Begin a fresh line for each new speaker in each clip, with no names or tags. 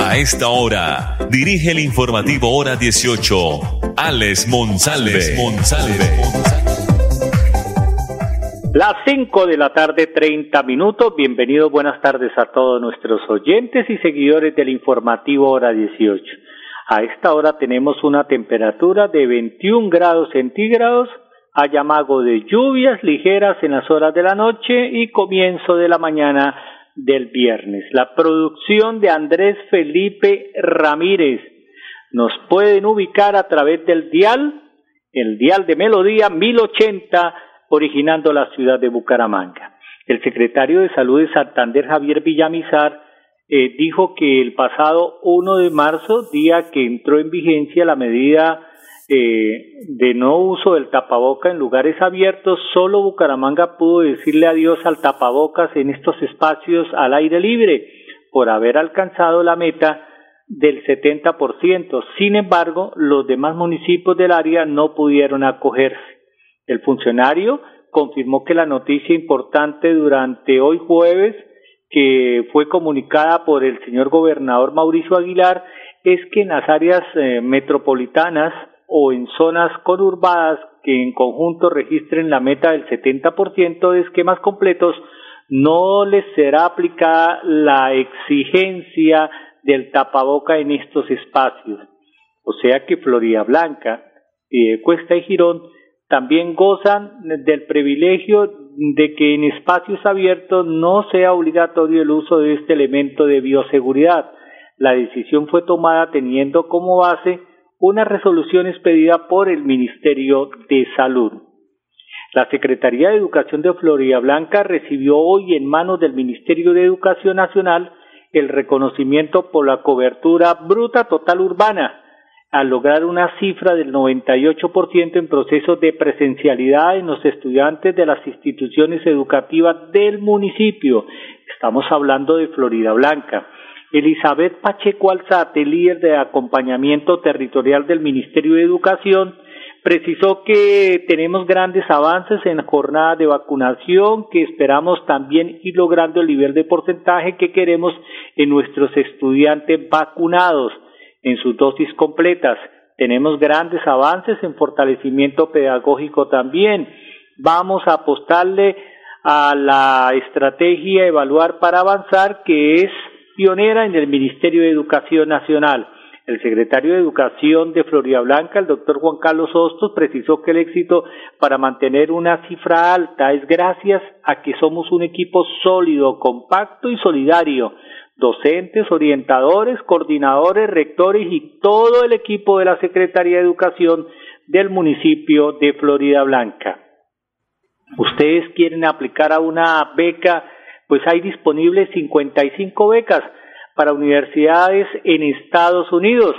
A esta hora, dirige el informativo Hora 18, Alex Monsalve.
Las 5 de la tarde, 30 minutos. Bienvenidos, buenas tardes a todos nuestros oyentes y seguidores del informativo Hora 18. A esta hora tenemos una temperatura de 21 grados centígrados, hay amago de lluvias ligeras en las horas de la noche y comienzo de la mañana del viernes. La producción de Andrés Felipe Ramírez. Nos pueden ubicar a través del dial, el dial de Melodía 1080, originando la ciudad de Bucaramanga. El secretario de Salud de Santander, Javier Villamizar, eh, dijo que el pasado 1 de marzo, día que entró en vigencia la medida eh, de no uso del tapaboca en lugares abiertos, solo Bucaramanga pudo decirle adiós al tapabocas en estos espacios al aire libre por haber alcanzado la meta del 70%. Sin embargo, los demás municipios del área no pudieron acogerse. El funcionario confirmó que la noticia importante durante hoy jueves, que fue comunicada por el señor gobernador Mauricio Aguilar, es que en las áreas eh, metropolitanas o en zonas conurbadas que en conjunto registren la meta del 70% de esquemas completos, no les será aplicada la exigencia del tapaboca en estos espacios. O sea que Florida Blanca, eh, Cuesta y Girón también gozan del privilegio de que en espacios abiertos no sea obligatorio el uso de este elemento de bioseguridad. La decisión fue tomada teniendo como base una resolución expedida por el Ministerio de Salud. La Secretaría de Educación de Florida Blanca recibió hoy en manos del Ministerio de Educación Nacional el reconocimiento por la cobertura bruta total urbana, al lograr una cifra del 98% en procesos de presencialidad en los estudiantes de las instituciones educativas del municipio. Estamos hablando de Florida Blanca. Elizabeth Pacheco Alzate, líder de acompañamiento territorial del Ministerio de Educación, precisó que tenemos grandes avances en jornada de vacunación, que esperamos también ir logrando el nivel de porcentaje que queremos en nuestros estudiantes vacunados en sus dosis completas. Tenemos grandes avances en fortalecimiento pedagógico también. Vamos a apostarle a la estrategia evaluar para avanzar, que es pionera en el Ministerio de Educación Nacional. El secretario de Educación de Florida Blanca, el doctor Juan Carlos Hostos, precisó que el éxito para mantener una cifra alta es gracias a que somos un equipo sólido, compacto y solidario. Docentes, orientadores, coordinadores, rectores y todo el equipo de la Secretaría de Educación del municipio de Florida Blanca. Ustedes quieren aplicar a una beca pues hay disponibles 55 becas para universidades en Estados Unidos.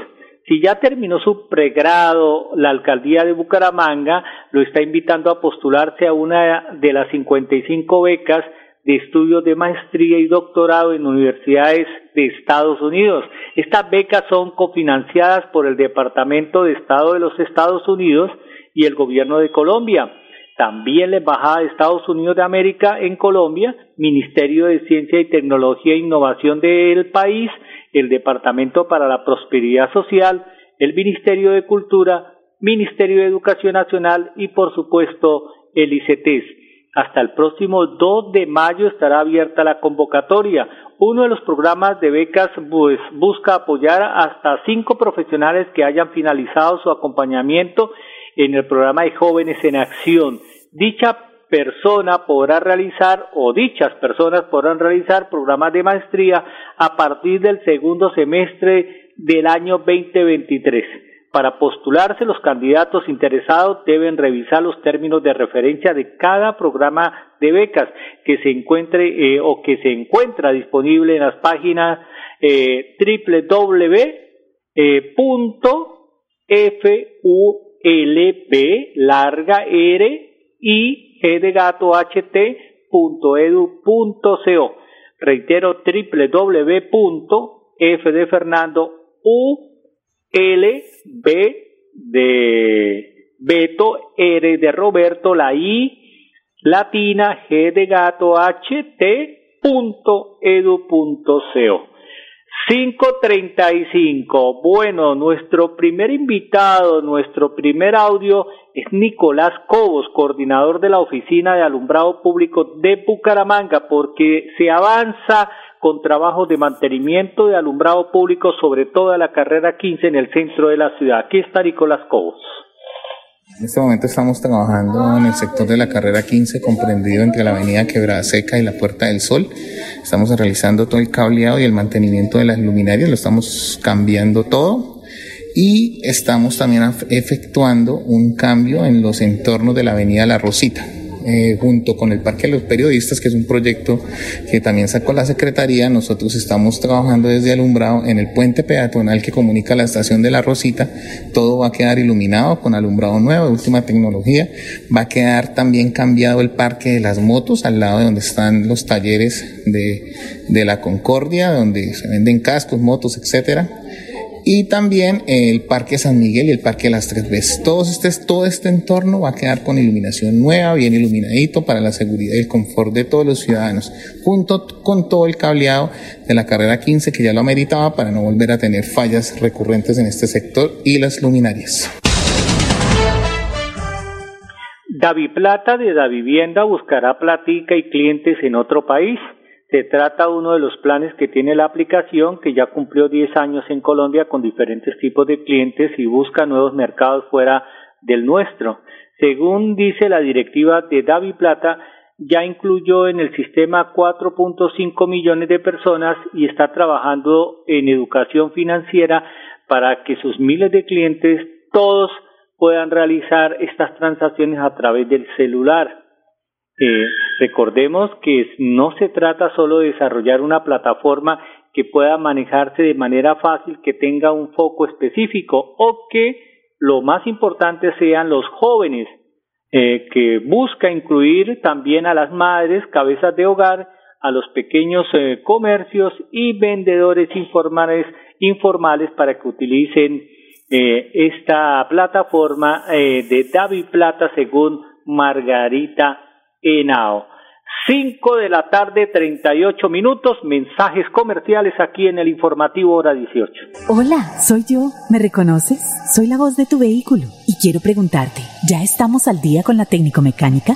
Si ya terminó su pregrado, la alcaldía de Bucaramanga lo está invitando a postularse a una de las 55 becas de estudios de maestría y doctorado en universidades de Estados Unidos. Estas becas son cofinanciadas por el Departamento de Estado de los Estados Unidos y el Gobierno de Colombia también la Embajada de Estados Unidos de América en Colombia, Ministerio de Ciencia y Tecnología e Innovación del país, el Departamento para la Prosperidad Social, el Ministerio de Cultura, Ministerio de Educación Nacional y por supuesto el ICETES. Hasta el próximo 2 de mayo estará abierta la convocatoria. Uno de los programas de becas pues, busca apoyar hasta cinco profesionales que hayan finalizado su acompañamiento en el programa de Jóvenes en Acción. Dicha persona podrá realizar o dichas personas podrán realizar programas de maestría a partir del segundo semestre del año 2023. Para postularse, los candidatos interesados deben revisar los términos de referencia de cada programa de becas que se encuentre eh, o que se encuentra disponible en las páginas eh, eh, larga R I G de gato H T punto edu punto co. Reitero www.f de Fernando U L B de Beto R de Roberto la I latina G de gato H T punto edu co. 535. Bueno, nuestro primer invitado, nuestro primer audio es Nicolás Cobos, coordinador de la Oficina de Alumbrado Público de Bucaramanga, porque se avanza con trabajos de mantenimiento de alumbrado público sobre toda la carrera 15 en el centro de la ciudad. Aquí está Nicolás Cobos.
En este momento estamos trabajando en el sector de la carrera 15, comprendido entre la avenida Quebrada Seca y la Puerta del Sol. Estamos realizando todo el cableado y el mantenimiento de las luminarias, lo estamos cambiando todo. Y estamos también efectuando un cambio en los entornos de la avenida La Rosita. Eh, junto con el Parque de los Periodistas, que es un proyecto que también sacó la Secretaría. Nosotros estamos trabajando desde alumbrado en el puente peatonal que comunica la estación de La Rosita. Todo va a quedar iluminado con alumbrado nuevo, de última tecnología. Va a quedar también cambiado el Parque de las Motos, al lado de donde están los talleres de, de la Concordia, donde se venden cascos, motos, etcétera y también el Parque San Miguel y el Parque Las Tres Veces. Todo este, todo este entorno va a quedar con iluminación nueva, bien iluminadito para la seguridad y el confort de todos los ciudadanos, junto con todo el cableado de la carrera 15 que ya lo ameritaba para no volver a tener fallas recurrentes en este sector y las luminarias.
David Plata de Da Vivienda buscará platica y clientes en otro país. Se trata uno de los planes que tiene la aplicación, que ya cumplió 10 años en Colombia con diferentes tipos de clientes y busca nuevos mercados fuera del nuestro. Según dice la directiva de Davi Plata, ya incluyó en el sistema 4.5 millones de personas y está trabajando en educación financiera para que sus miles de clientes todos puedan realizar estas transacciones a través del celular. Eh, recordemos que no se trata solo de desarrollar una plataforma que pueda manejarse de manera fácil, que tenga un foco específico o que lo más importante sean los jóvenes, eh, que busca incluir también a las madres, cabezas de hogar, a los pequeños eh, comercios y vendedores informales, informales para que utilicen eh, esta plataforma de David Plata según Margarita Henao. 5 de la tarde, 38 minutos, mensajes comerciales aquí en el informativo hora 18.
Hola, soy yo. ¿Me reconoces? Soy la voz de tu vehículo y quiero preguntarte, ¿ya estamos al día con la técnico mecánica?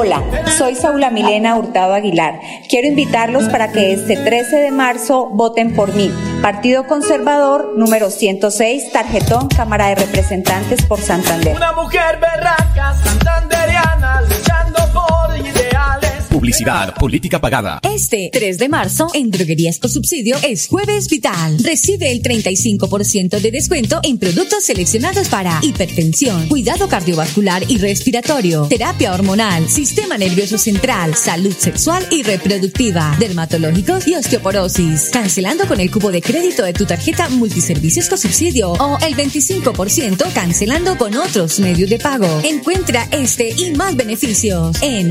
Hola, soy Saula Milena Hurtado Aguilar. Quiero invitarlos para que este 13 de marzo voten por mí. Partido Conservador número 106, tarjetón Cámara de Representantes por Santander.
Una mujer berraca, santanderiana.
Publicidad, política pagada.
Este 3 de marzo en Droguerías con Subsidio es Jueves Vital. Recibe el 35% de descuento en productos seleccionados para hipertensión, cuidado cardiovascular y respiratorio, terapia hormonal, sistema nervioso central, salud sexual y reproductiva, dermatológicos y osteoporosis. Cancelando con el cubo de crédito de tu tarjeta Multiservicios con Subsidio o el 25% cancelando con otros medios de pago. Encuentra este y más beneficios en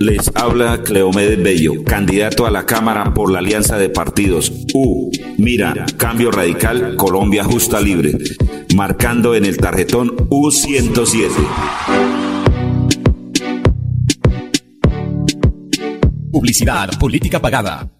Les habla Cleomedes Bello, candidato a la Cámara por la Alianza de Partidos. U, mira, Cambio Radical, Colombia Justa Libre, marcando en el tarjetón U107.
Publicidad, política pagada.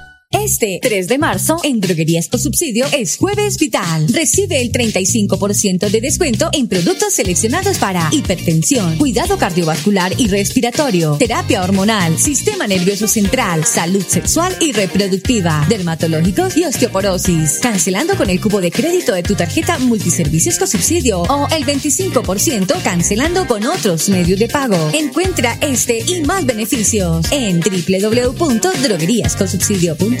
Este 3 de marzo en Droguerías con Subsidio es Jueves Vital. Recibe el 35% de descuento en productos seleccionados para hipertensión, cuidado cardiovascular y respiratorio, terapia hormonal, sistema nervioso central, salud sexual y reproductiva, dermatológicos y osteoporosis. Cancelando con el cubo de crédito de tu tarjeta Multiservicios con Subsidio o el 25% cancelando con otros medios de pago. Encuentra este y más beneficios en www.drogueríasconsubsidio.com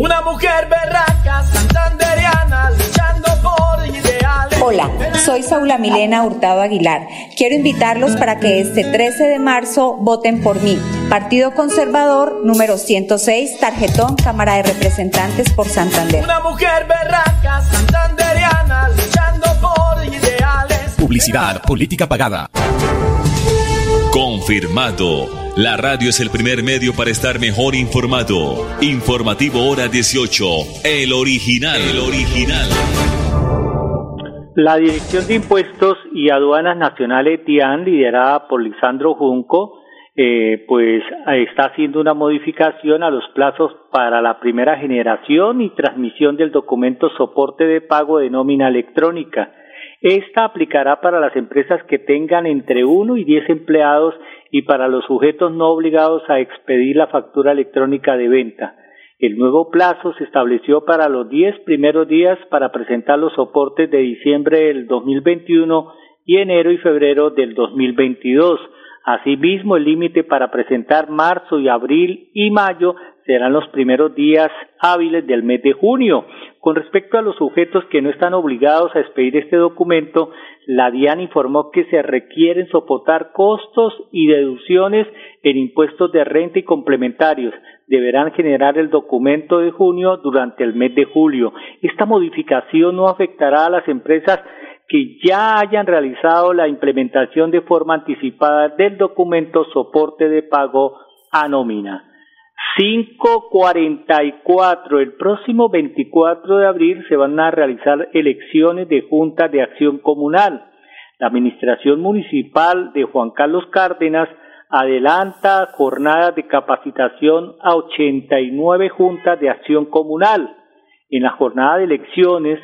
Una mujer berraca, santanderiana, luchando por ideales.
Hola, soy Saula Milena Hurtado Aguilar. Quiero invitarlos para que este 13 de marzo voten por mí. Partido Conservador número 106, tarjetón Cámara de Representantes por Santander.
Una mujer berraca, santanderiana, luchando por ideales.
Publicidad, política pagada.
Confirmado. La radio es el primer medio para estar mejor informado. Informativo Hora 18. El original. El original.
La Dirección de Impuestos y Aduanas Nacionales DIAN, liderada por Lisandro Junco, eh, pues está haciendo una modificación a los plazos para la primera generación y transmisión del documento soporte de pago de nómina electrónica. Esta aplicará para las empresas que tengan entre 1 y 10 empleados y para los sujetos no obligados a expedir la factura electrónica de venta. El nuevo plazo se estableció para los 10 primeros días para presentar los soportes de diciembre del 2021 y enero y febrero del 2022. Asimismo, el límite para presentar marzo y abril y mayo serán los primeros días hábiles del mes de junio. Con respecto a los sujetos que no están obligados a expedir este documento, la DIAN informó que se requieren soportar costos y deducciones en impuestos de renta y complementarios. Deberán generar el documento de junio durante el mes de julio. Esta modificación no afectará a las empresas que ya hayan realizado la implementación de forma anticipada del documento soporte de pago a nómina. 544. El próximo 24 de abril se van a realizar elecciones de Junta de Acción Comunal. La Administración Municipal de Juan Carlos Cárdenas adelanta jornadas de capacitación a 89 juntas de acción comunal. En la jornada de elecciones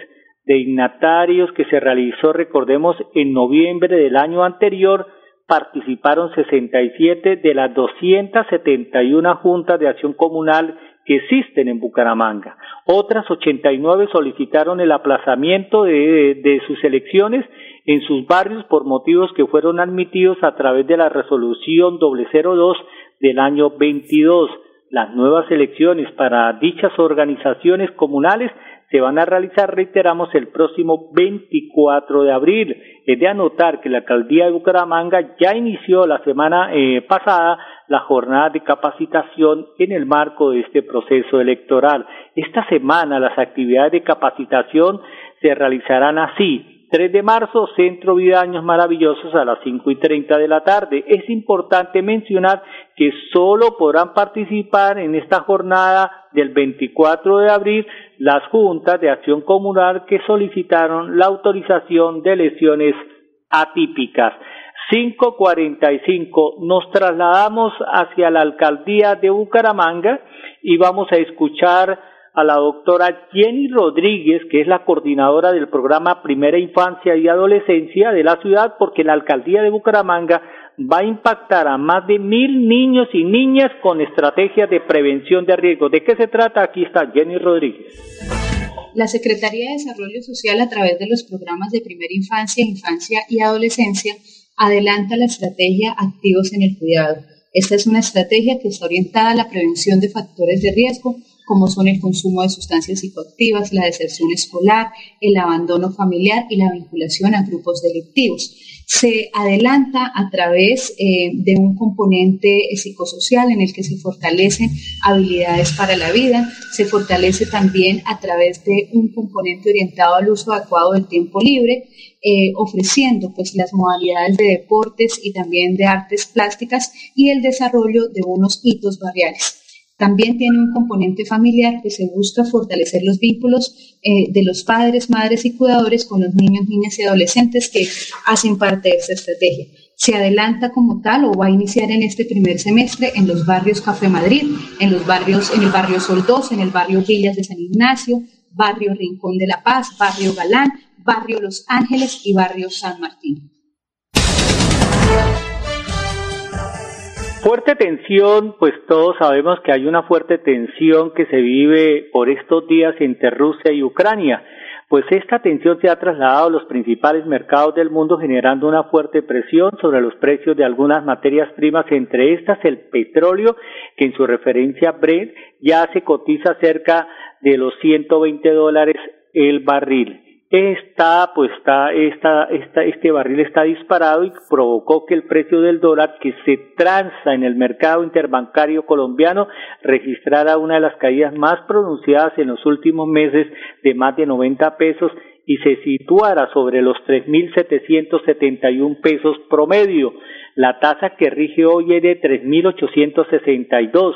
de dignatarios que se realizó, recordemos, en noviembre del año anterior, participaron 67 de las 271 juntas de acción comunal que existen en Bucaramanga. Otras 89 solicitaron el aplazamiento de, de, sus elecciones en sus barrios por motivos que fueron admitidos a través de la resolución 002 del año 22. Las nuevas elecciones para dichas organizaciones comunales se van a realizar, reiteramos, el próximo 24 de abril. Es de anotar que la alcaldía de Bucaramanga ya inició la semana eh, pasada la jornada de capacitación en el marco de este proceso electoral. Esta semana las actividades de capacitación se realizarán así. 3 de marzo, Centro Vida Años Maravillosos a las 5 y 30 de la tarde. Es importante mencionar que solo podrán participar en esta jornada del 24 de abril las juntas de acción comunal que solicitaron la autorización de lesiones atípicas. 545 nos trasladamos hacia la alcaldía de Bucaramanga y vamos a escuchar a la doctora Jenny Rodríguez, que es la coordinadora del programa Primera Infancia y Adolescencia de la ciudad, porque la alcaldía de Bucaramanga va a impactar a más de mil niños y niñas con estrategias de prevención de riesgo. ¿De qué se trata? Aquí está Jenny Rodríguez.
La Secretaría de Desarrollo Social, a través de los programas de Primera Infancia, Infancia y Adolescencia, adelanta la estrategia Activos en el Cuidado. Esta es una estrategia que está orientada a la prevención de factores de riesgo como son el consumo de sustancias psicoactivas, la deserción escolar, el abandono familiar y la vinculación a grupos delictivos. Se adelanta a través eh, de un componente psicosocial en el que se fortalecen habilidades para la vida, se fortalece también a través de un componente orientado al uso adecuado del tiempo libre, eh, ofreciendo pues las modalidades de deportes y también de artes plásticas y el desarrollo de unos hitos barriales. También tiene un componente familiar que se busca fortalecer los vínculos eh, de los padres, madres y cuidadores con los niños, niñas y adolescentes que hacen parte de esta estrategia. Se adelanta como tal o va a iniciar en este primer semestre en los barrios Café Madrid, en los barrios, en el barrio Sol 2, en el barrio Villas de San Ignacio, barrio Rincón de la Paz, barrio Galán, barrio Los Ángeles y barrio San Martín.
Fuerte tensión, pues todos sabemos que hay una fuerte tensión que se vive por estos días entre Rusia y Ucrania. Pues esta tensión se ha trasladado a los principales mercados del mundo generando una fuerte presión sobre los precios de algunas materias primas, entre estas el petróleo, que en su referencia Brent ya se cotiza cerca de los 120 dólares el barril está, pues está, esta, esta, este barril está disparado y provocó que el precio del dólar que se transa en el mercado interbancario colombiano registrara una de las caídas más pronunciadas en los últimos meses de más de 90 pesos y se situara sobre los 3.771 pesos promedio. La tasa que rige hoy es de 3.862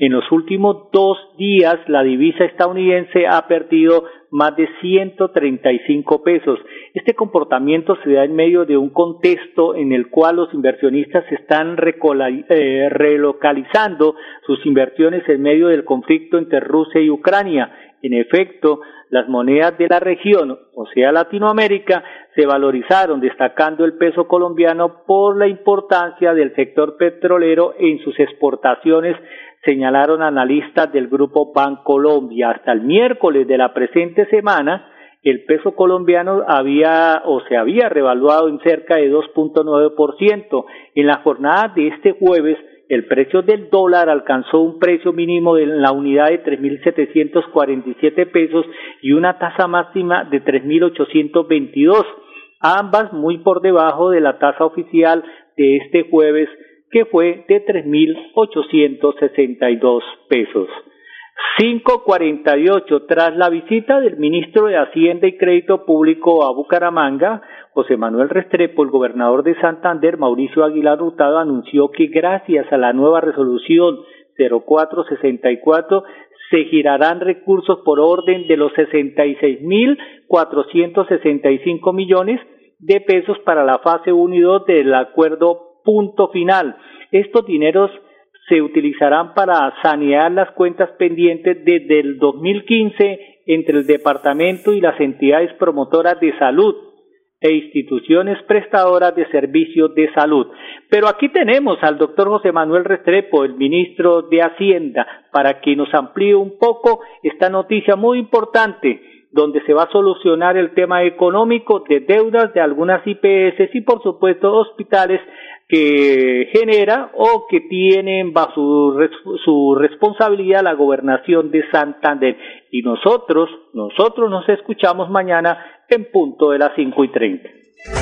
en los últimos dos días, la divisa estadounidense ha perdido más de 135 pesos. Este comportamiento se da en medio de un contexto en el cual los inversionistas están eh, relocalizando sus inversiones en medio del conflicto entre Rusia y Ucrania. En efecto, las monedas de la región, o sea, Latinoamérica, se valorizaron, destacando el peso colombiano por la importancia del sector petrolero en sus exportaciones señalaron analistas del grupo Bancolombia. Hasta el miércoles de la presente semana, el peso colombiano había o se había revaluado en cerca de 2.9%. En la jornada de este jueves, el precio del dólar alcanzó un precio mínimo de la unidad de 3.747 pesos y una tasa máxima de 3.822, ambas muy por debajo de la tasa oficial de este jueves que fue de 3.862 pesos. 548. Tras la visita del ministro de Hacienda y Crédito Público a Bucaramanga, José Manuel Restrepo, el gobernador de Santander, Mauricio Aguilar Hurtado, anunció que gracias a la nueva resolución 0464 se girarán recursos por orden de los 66.465 millones de pesos para la fase 1 y 2 del acuerdo punto final. Estos dineros se utilizarán para sanear las cuentas pendientes desde el 2015 entre el departamento y las entidades promotoras de salud e instituciones prestadoras de servicios de salud. Pero aquí tenemos al doctor José Manuel Restrepo, el ministro de Hacienda, para que nos amplíe un poco esta noticia muy importante donde se va a solucionar el tema económico de deudas de algunas IPS y por supuesto hospitales que genera o que tienen bajo su, su responsabilidad la gobernación de Santander. Y nosotros, nosotros nos escuchamos mañana en punto de las cinco y treinta.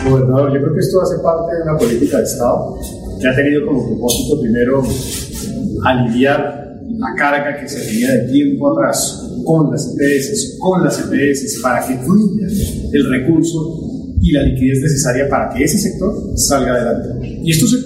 Gobernador, yo creo que esto hace parte de una política de Estado que ha tenido como propósito primero aliviar la carga que se tenía de tiempo atrás con las EPS, con las EPS, para que fluya el recurso y la liquidez necesaria para que ese sector salga adelante. Y esto se,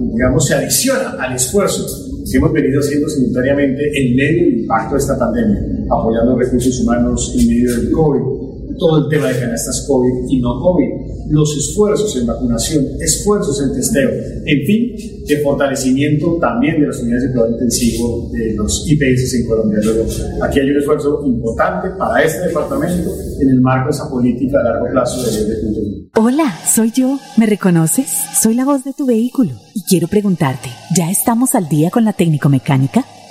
digamos, se adiciona al esfuerzo que hemos venido haciendo simultáneamente en medio del impacto de esta pandemia, apoyando recursos humanos en medio del COVID, todo el tema de canastas COVID y no COVID, los esfuerzos en vacunación, esfuerzos en testeo, en fin, de fortalecimiento también de las unidades de cuidado intensivo de los IPS en Colombia. Luego, aquí hay un esfuerzo importante para este departamento en el marco de esa política a largo plazo de, de
Hola, soy yo. ¿Me reconoces? Soy la voz de tu vehículo y quiero preguntarte, ¿ya estamos al día con la técnico mecánica?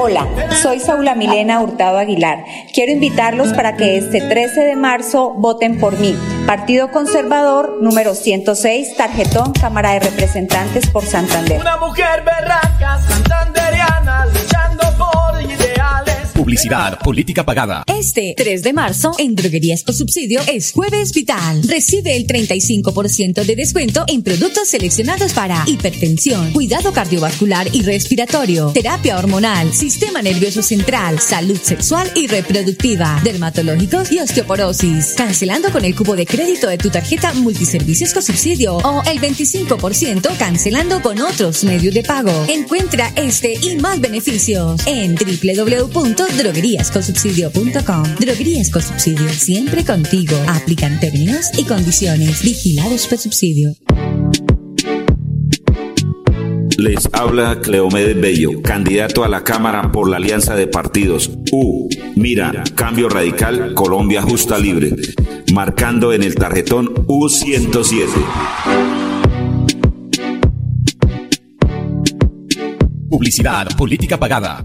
Hola, soy Saula Milena Hurtado Aguilar. Quiero invitarlos para que este 13 de marzo voten por mí. Partido Conservador número 106, tarjetón Cámara de Representantes por Santander.
Una mujer berraca, santanderiana, ideales.
Publicidad, política pagada.
Este 3 de marzo, en Droguerías con Subsidio, es Jueves Vital. Recibe el 35% de descuento en productos seleccionados para hipertensión, cuidado cardiovascular y respiratorio, terapia hormonal, sistema nervioso central, salud sexual y reproductiva, dermatológicos y osteoporosis. Cancelando con el cubo de crédito de tu tarjeta Multiservicios con Subsidio o el 25% cancelando con otros medios de pago. Encuentra este y más beneficios en www.drogueríasconsubsidio.com. Droguerías con Subsidio, siempre contigo. Aplican términos y condiciones. Vigilados por subsidio.
Les habla Cleomedes Bello, candidato a la Cámara por la Alianza de Partidos. U. Mira, Cambio Radical, Colombia Justa Libre. Marcando en el tarjetón U107.
Publicidad, política pagada.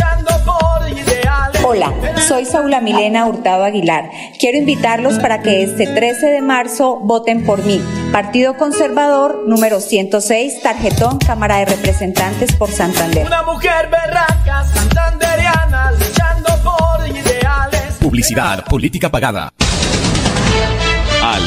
Hola, soy Saula Milena Hurtado Aguilar. Quiero invitarlos para que este 13 de marzo voten por mí. Partido Conservador número 106, tarjetón Cámara de Representantes por Santander.
Una mujer berraca, santanderiana, luchando por ideales.
Publicidad, política pagada.